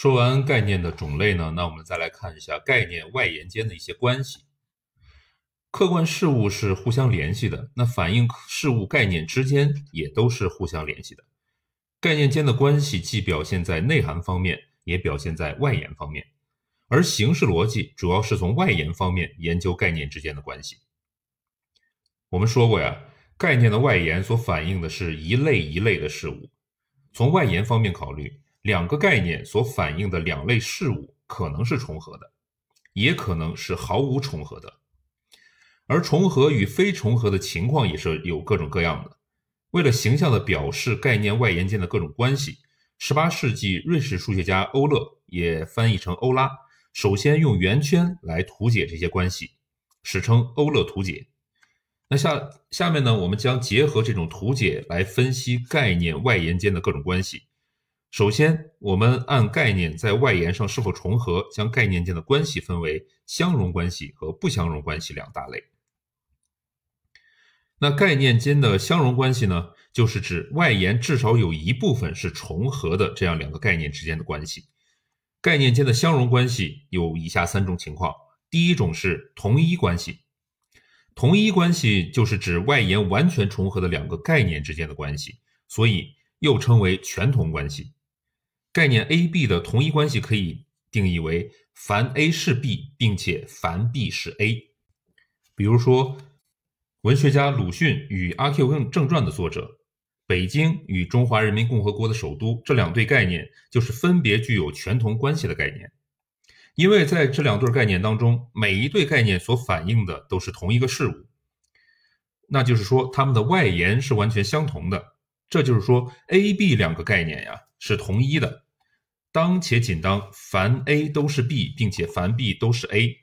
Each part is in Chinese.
说完概念的种类呢，那我们再来看一下概念外延间的一些关系。客观事物是互相联系的，那反映事物概念之间也都是互相联系的。概念间的关系既表现在内涵方面，也表现在外延方面。而形式逻辑主要是从外延方面研究概念之间的关系。我们说过呀，概念的外延所反映的是一类一类的事物。从外延方面考虑。两个概念所反映的两类事物可能是重合的，也可能是毫无重合的。而重合与非重合的情况也是有各种各样的。为了形象地表示概念外延间的各种关系，18世纪瑞士数学家欧勒也翻译成欧拉，首先用圆圈来图解这些关系，史称欧勒图解。那下下面呢，我们将结合这种图解来分析概念外延间的各种关系。首先，我们按概念在外延上是否重合，将概念间的关系分为相容关系和不相容关系两大类。那概念间的相容关系呢，就是指外延至少有一部分是重合的这样两个概念之间的关系。概念间的相容关系有以下三种情况：第一种是同一关系，同一关系就是指外延完全重合的两个概念之间的关系，所以又称为全同关系。概念 A、B 的同一关系可以定义为凡 A 是 B，并且凡 B 是 A。比如说，文学家鲁迅与《阿 Q 正传》的作者，北京与中华人民共和国的首都这两对概念，就是分别具有全同关系的概念。因为在这两对概念当中，每一对概念所反映的都是同一个事物，那就是说它们的外延是完全相同的。这就是说，A、B 两个概念呀是同一的。当且仅当凡 A 都是 B，并且凡 B 都是 A，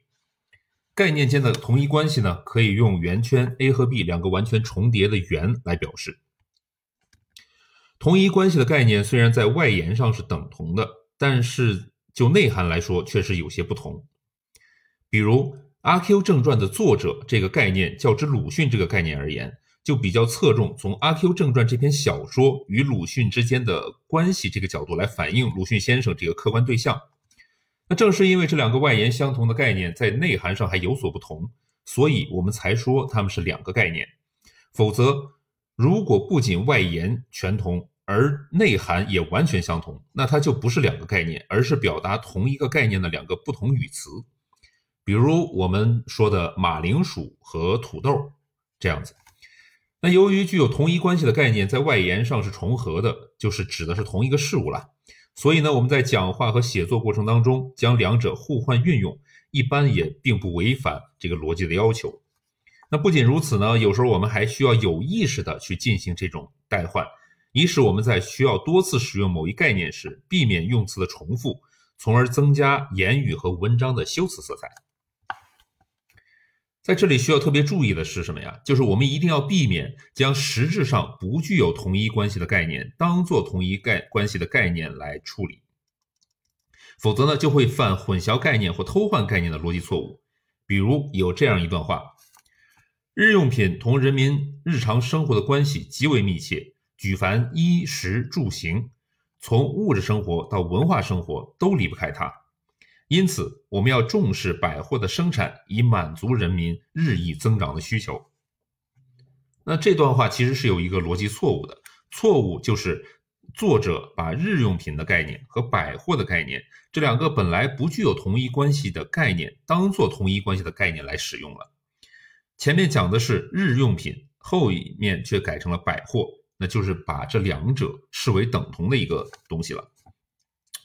概念间的同一关系呢，可以用圆圈 A 和 B 两个完全重叠的圆来表示。同一关系的概念虽然在外延上是等同的，但是就内涵来说却是有些不同。比如《阿 Q 正传》的作者这个概念，较之鲁迅这个概念而言。就比较侧重从《阿 Q 正传》这篇小说与鲁迅之间的关系这个角度来反映鲁迅先生这个客观对象。那正是因为这两个外延相同的概念在内涵上还有所不同，所以我们才说它们是两个概念。否则，如果不仅外延全同，而内涵也完全相同，那它就不是两个概念，而是表达同一个概念的两个不同语词。比如我们说的马铃薯和土豆这样子。那由于具有同一关系的概念在外延上是重合的，就是指的是同一个事物了。所以呢，我们在讲话和写作过程当中将两者互换运用，一般也并不违反这个逻辑的要求。那不仅如此呢，有时候我们还需要有意识的去进行这种代换，以使我们在需要多次使用某一概念时，避免用词的重复，从而增加言语和文章的修辞色彩。在这里需要特别注意的是什么呀？就是我们一定要避免将实质上不具有同一关系的概念当做同一概关系的概念来处理，否则呢就会犯混淆概念或偷换概念的逻辑错误。比如有这样一段话：日用品同人民日常生活的关系极为密切，举凡衣食住行，从物质生活到文化生活都离不开它。因此，我们要重视百货的生产，以满足人民日益增长的需求。那这段话其实是有一个逻辑错误的，错误就是作者把日用品的概念和百货的概念这两个本来不具有同一关系的概念，当做同一关系的概念来使用了。前面讲的是日用品，后面却改成了百货，那就是把这两者视为等同的一个东西了。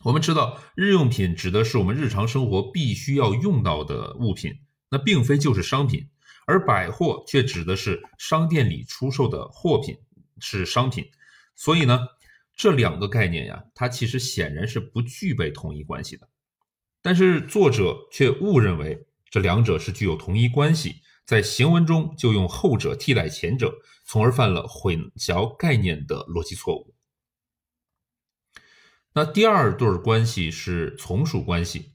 我们知道，日用品指的是我们日常生活必须要用到的物品，那并非就是商品；而百货却指的是商店里出售的货品，是商品。所以呢，这两个概念呀，它其实显然是不具备同一关系的。但是作者却误认为这两者是具有同一关系，在行文中就用后者替代前者，从而犯了混淆概念的逻辑错误。那第二对关系是从属关系。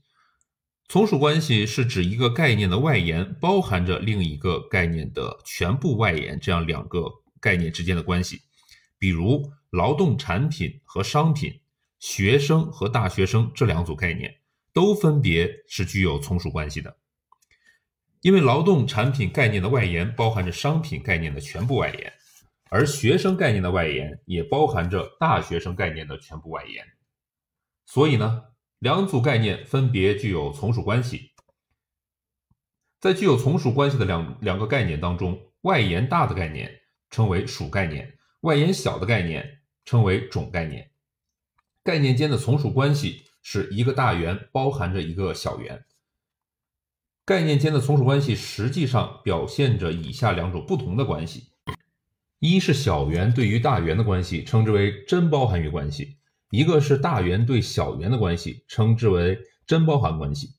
从属关系是指一个概念的外延包含着另一个概念的全部外延，这样两个概念之间的关系。比如劳动产品和商品、学生和大学生这两组概念都分别是具有从属关系的。因为劳动产品概念的外延包含着商品概念的全部外延，而学生概念的外延也包含着大学生概念的全部外延，所以呢，两组概念分别具有从属关系。在具有从属关系的两两个概念当中，外延大的概念称为属概念，外延小的概念称为种概念。概念间的从属关系是一个大圆包含着一个小圆。概念间的从属关系实际上表现着以下两种不同的关系：一是小圆对于大圆的关系，称之为真包含于关系；一个是大圆对小圆的关系，称之为真包含关系。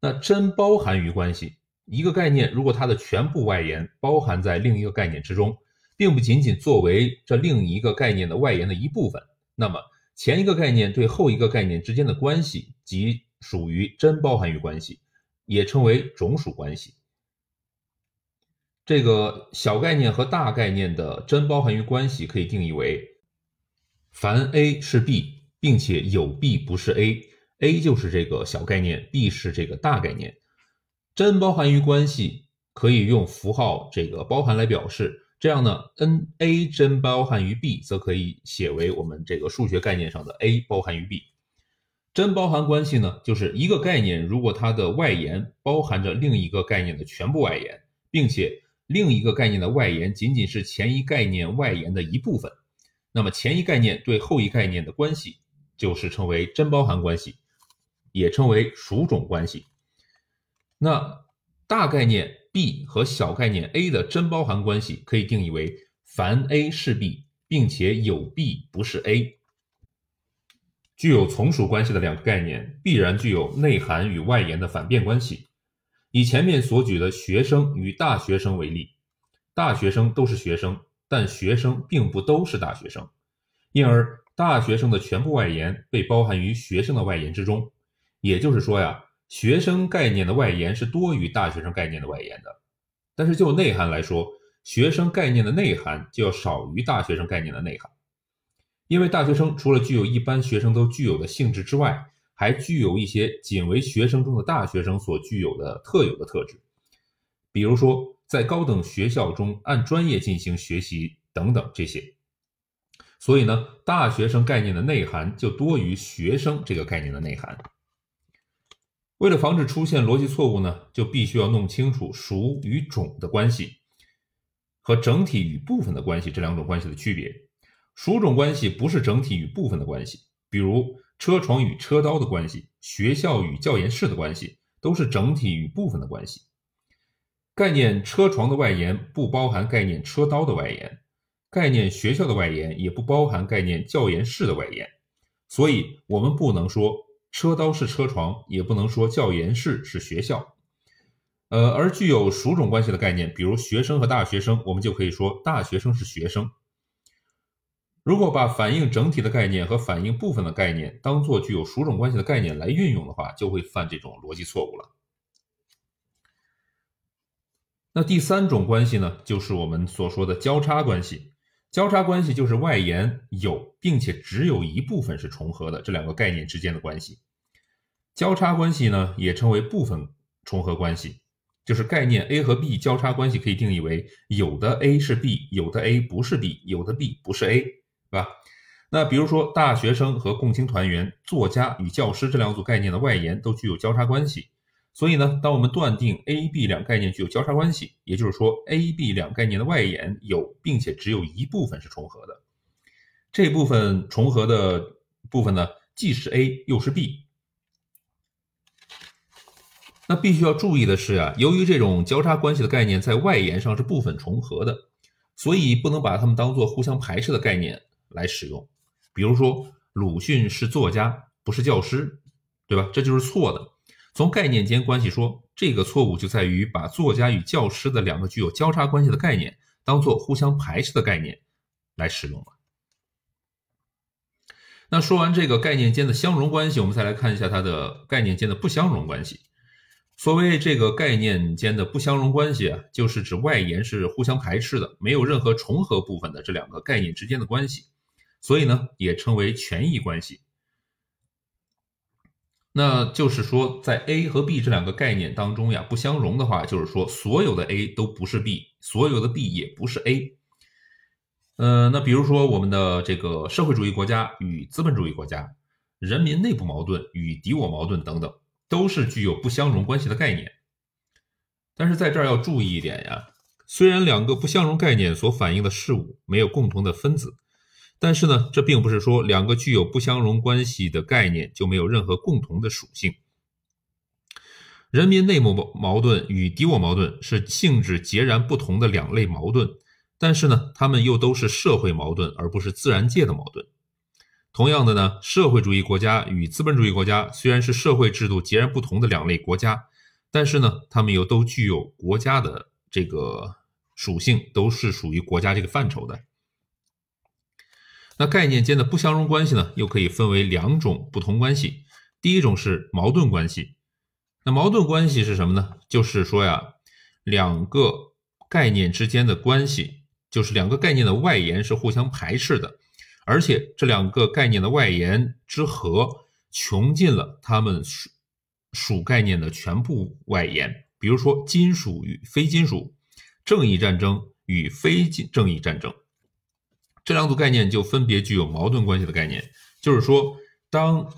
那真包含于关系。一个概念，如果它的全部外延包含在另一个概念之中，并不仅仅作为这另一个概念的外延的一部分，那么前一个概念对后一个概念之间的关系即属于真包含于关系，也称为种属关系。这个小概念和大概念的真包含于关系可以定义为：凡 A 是 B，并且有 B 不是 A，A 就是这个小概念，B 是这个大概念。真包含于关系可以用符号这个包含来表示，这样呢，n a 真包含于 b，则可以写为我们这个数学概念上的 a 包含于 b。真包含关系呢，就是一个概念如果它的外延包含着另一个概念的全部外延，并且另一个概念的外延仅仅是前一概念外延的一部分，那么前一概念对后一概念的关系就是称为真包含关系，也称为属种关系。那大概念 B 和小概念 A 的真包含关系可以定义为：凡 A 是 B，并且有 B 不是 A。具有从属关系的两个概念必然具有内涵与外延的反变关系。以前面所举的学生与大学生为例，大学生都是学生，但学生并不都是大学生，因而大学生的全部外延被包含于学生的外延之中。也就是说呀。学生概念的外延是多于大学生概念的外延的，但是就内涵来说，学生概念的内涵就要少于大学生概念的内涵，因为大学生除了具有一般学生都具有的性质之外，还具有一些仅为学生中的大学生所具有的特有的特质，比如说在高等学校中按专业进行学习等等这些，所以呢，大学生概念的内涵就多于学生这个概念的内涵。为了防止出现逻辑错误呢，就必须要弄清楚属与种的关系和整体与部分的关系这两种关系的区别。属种关系不是整体与部分的关系，比如车床与车刀的关系，学校与教研室的关系都是整体与部分的关系。概念车床的外延不包含概念车刀的外延，概念学校的外延也不包含概念教研室的外延，所以我们不能说。车刀是车床，也不能说教研室是学校。呃，而具有属种关系的概念，比如学生和大学生，我们就可以说大学生是学生。如果把反映整体的概念和反映部分的概念当做具有属种关系的概念来运用的话，就会犯这种逻辑错误了。那第三种关系呢，就是我们所说的交叉关系。交叉关系就是外延有，并且只有一部分是重合的这两个概念之间的关系。交叉关系呢，也称为部分重合关系，就是概念 A 和 B 交叉关系可以定义为有的 A 是 B，有的 A 不是 B，有的 B 不是 A，是吧？那比如说大学生和共青团员、作家与教师这两组概念的外延都具有交叉关系。所以呢，当我们断定 A、B 两概念具有交叉关系，也就是说 A、B 两概念的外延有，并且只有一部分是重合的。这部分重合的部分呢，既是 A 又是 B。那必须要注意的是啊，由于这种交叉关系的概念在外延上是部分重合的，所以不能把它们当做互相排斥的概念来使用。比如说，鲁迅是作家，不是教师，对吧？这就是错的。从概念间关系说，这个错误就在于把作家与教师的两个具有交叉关系的概念当做互相排斥的概念来使用了。那说完这个概念间的相容关系，我们再来看一下它的概念间的不相容关系。所谓这个概念间的不相容关系啊，就是指外延是互相排斥的，没有任何重合部分的这两个概念之间的关系，所以呢，也称为权益关系。那就是说，在 A 和 B 这两个概念当中呀，不相容的话，就是说所有的 A 都不是 B，所有的 B 也不是 A。呃，那比如说我们的这个社会主义国家与资本主义国家，人民内部矛盾与敌我矛盾等等，都是具有不相容关系的概念。但是在这儿要注意一点呀，虽然两个不相容概念所反映的事物没有共同的分子。但是呢，这并不是说两个具有不相容关系的概念就没有任何共同的属性。人民内部矛盾与敌我矛盾是性质截然不同的两类矛盾，但是呢，它们又都是社会矛盾，而不是自然界的矛盾。同样的呢，社会主义国家与资本主义国家虽然是社会制度截然不同的两类国家，但是呢，它们又都具有国家的这个属性，都是属于国家这个范畴的。那概念间的不相容关系呢，又可以分为两种不同关系。第一种是矛盾关系。那矛盾关系是什么呢？就是说呀，两个概念之间的关系，就是两个概念的外延是互相排斥的，而且这两个概念的外延之和穷尽了它们属属概念的全部外延。比如说，金属与非金属，正义战争与非正义战争。这两组概念就分别具有矛盾关系的概念，就是说，当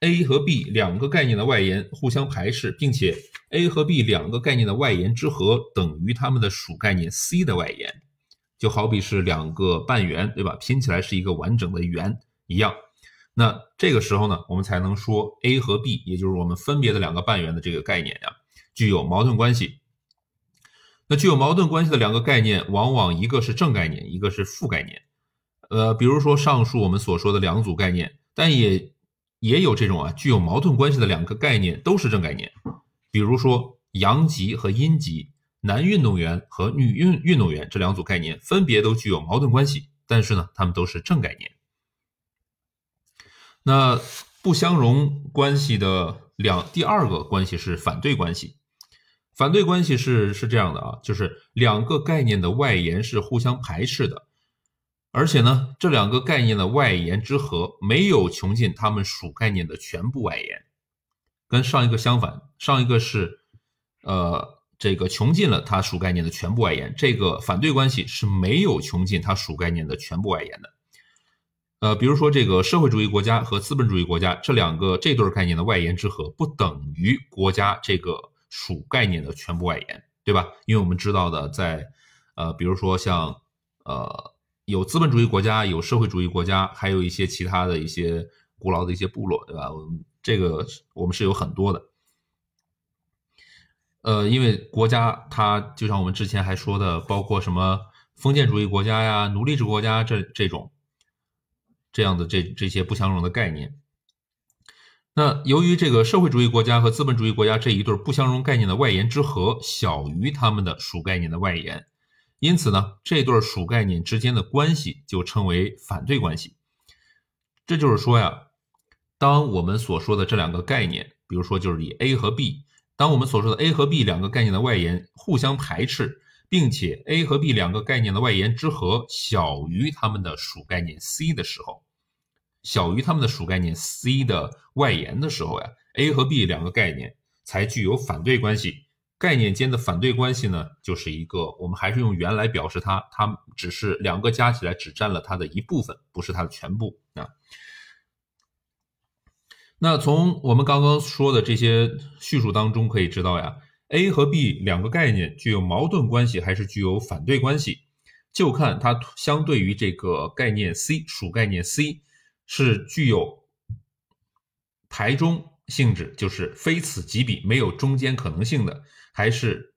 A 和 B 两个概念的外延互相排斥，并且 A 和 B 两个概念的外延之和等于它们的属概念 C 的外延，就好比是两个半圆，对吧？拼起来是一个完整的圆一样。那这个时候呢，我们才能说 A 和 B，也就是我们分别的两个半圆的这个概念呀，具有矛盾关系。那具有矛盾关系的两个概念，往往一个是正概念，一个是负概念。呃，比如说上述我们所说的两组概念，但也也有这种啊具有矛盾关系的两个概念都是正概念，比如说阳极和阴极，男运动员和女运运动员这两组概念分别都具有矛盾关系，但是呢，它们都是正概念。那不相容关系的两第二个关系是反对关系，反对关系是是这样的啊，就是两个概念的外延是互相排斥的。而且呢，这两个概念的外延之和没有穷尽它们属概念的全部外延，跟上一个相反。上一个是，呃，这个穷尽了它属概念的全部外延，这个反对关系是没有穷尽它属概念的全部外延的。呃，比如说这个社会主义国家和资本主义国家这两个这对概念的外延之和不等于国家这个属概念的全部外延，对吧？因为我们知道的，在呃，比如说像呃。有资本主义国家，有社会主义国家，还有一些其他的一些古老的一些部落，对吧？我们这个我们是有很多的。呃，因为国家它就像我们之前还说的，包括什么封建主义国家呀、奴隶制国家这这种这样的这这些不相容的概念。那由于这个社会主义国家和资本主义国家这一对不相容概念的外延之和小于他们的属概念的外延。因此呢，这对属概念之间的关系就称为反对关系。这就是说呀，当我们所说的这两个概念，比如说就是以 A 和 B，当我们所说的 A 和 B 两个概念的外延互相排斥，并且 A 和 B 两个概念的外延之和小于它们的属概念 C 的时候，小于它们的属概念 C 的外延的时候呀，A 和 B 两个概念才具有反对关系。概念间的反对关系呢，就是一个我们还是用圆来表示它，它只是两个加起来只占了它的一部分，不是它的全部啊。那从我们刚刚说的这些叙述当中可以知道呀，A 和 B 两个概念具有矛盾关系还是具有反对关系，就看它相对于这个概念 C 属概念 C 是具有排中性质，就是非此即彼，没有中间可能性的。还是，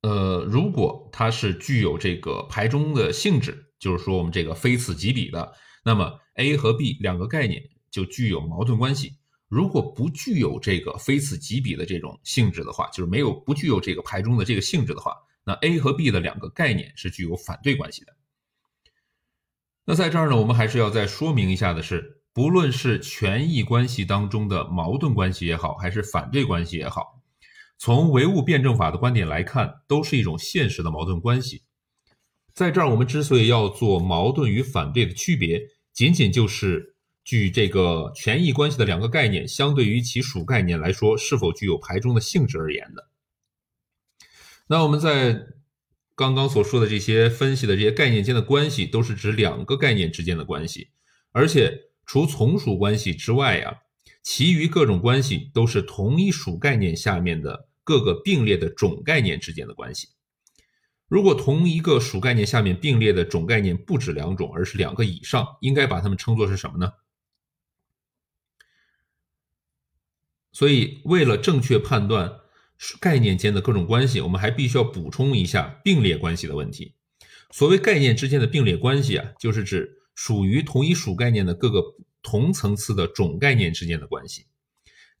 呃，如果它是具有这个排中的性质，就是说我们这个非此即彼的，那么 A 和 B 两个概念就具有矛盾关系。如果不具有这个非此即彼的这种性质的话，就是没有不具有这个排中的这个性质的话，那 A 和 B 的两个概念是具有反对关系的。那在这儿呢，我们还是要再说明一下的是，不论是权益关系当中的矛盾关系也好，还是反对关系也好。从唯物辩证法的观点来看，都是一种现实的矛盾关系。在这儿，我们之所以要做矛盾与反对的区别，仅仅就是据这个权益关系的两个概念，相对于其属概念来说，是否具有排中的性质而言的。那我们在刚刚所说的这些分析的这些概念间的关系，都是指两个概念之间的关系，而且除从属关系之外呀，其余各种关系都是同一属概念下面的各个并列的种概念之间的关系。如果同一个属概念下面并列的种概念不止两种，而是两个以上，应该把它们称作是什么呢？所以，为了正确判断概念间的各种关系，我们还必须要补充一下并列关系的问题。所谓概念之间的并列关系啊，就是指属于同一属概念的各个同层次的种概念之间的关系。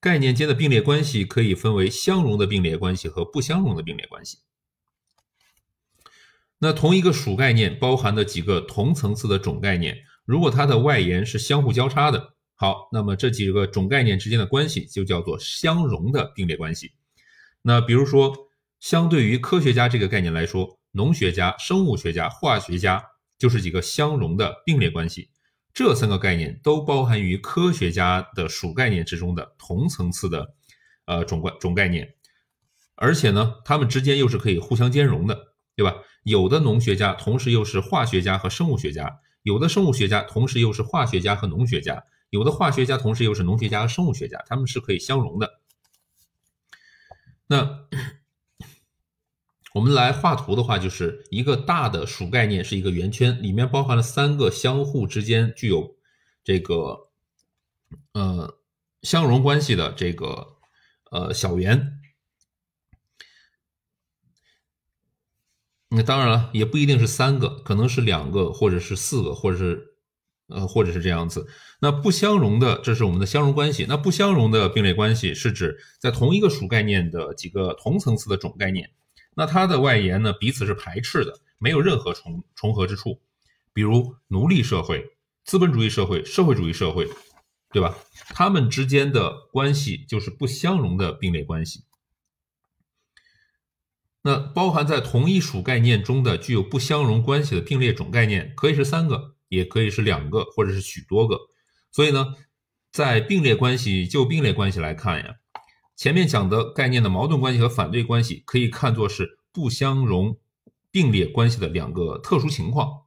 概念间的并列关系可以分为相容的并列关系和不相容的并列关系。那同一个属概念包含的几个同层次的种概念，如果它的外延是相互交叉的，好，那么这几个种概念之间的关系就叫做相容的并列关系。那比如说，相对于科学家这个概念来说，农学家、生物学家、化学家就是几个相容的并列关系。这三个概念都包含于科学家的属概念之中的同层次的呃种概种概念，而且呢，它们之间又是可以互相兼容的，对吧？有的农学家同时又是化学家和生物学家，有的生物学家同时又是化学家和农学家，有的化学家同时又是农学家和生物学家，他们是可以相容的。那我们来画图的话，就是一个大的属概念是一个圆圈，里面包含了三个相互之间具有这个呃相容关系的这个呃小圆。那当然了，也不一定是三个，可能是两个，或者是四个，或者是，呃，或者是这样子。那不相容的，这是我们的相容关系。那不相容的并列关系是指在同一个属概念的几个同层次的种概念，那它的外延呢彼此是排斥的，没有任何重重合之处。比如奴隶社会、资本主义社会、社会主义社会，对吧？它们之间的关系就是不相容的并列关系。那包含在同一属概念中的具有不相容关系的并列种概念，可以是三个，也可以是两个，或者是许多个。所以呢，在并列关系就并列关系来看呀，前面讲的概念的矛盾关系和反对关系，可以看作是不相容并列关系的两个特殊情况。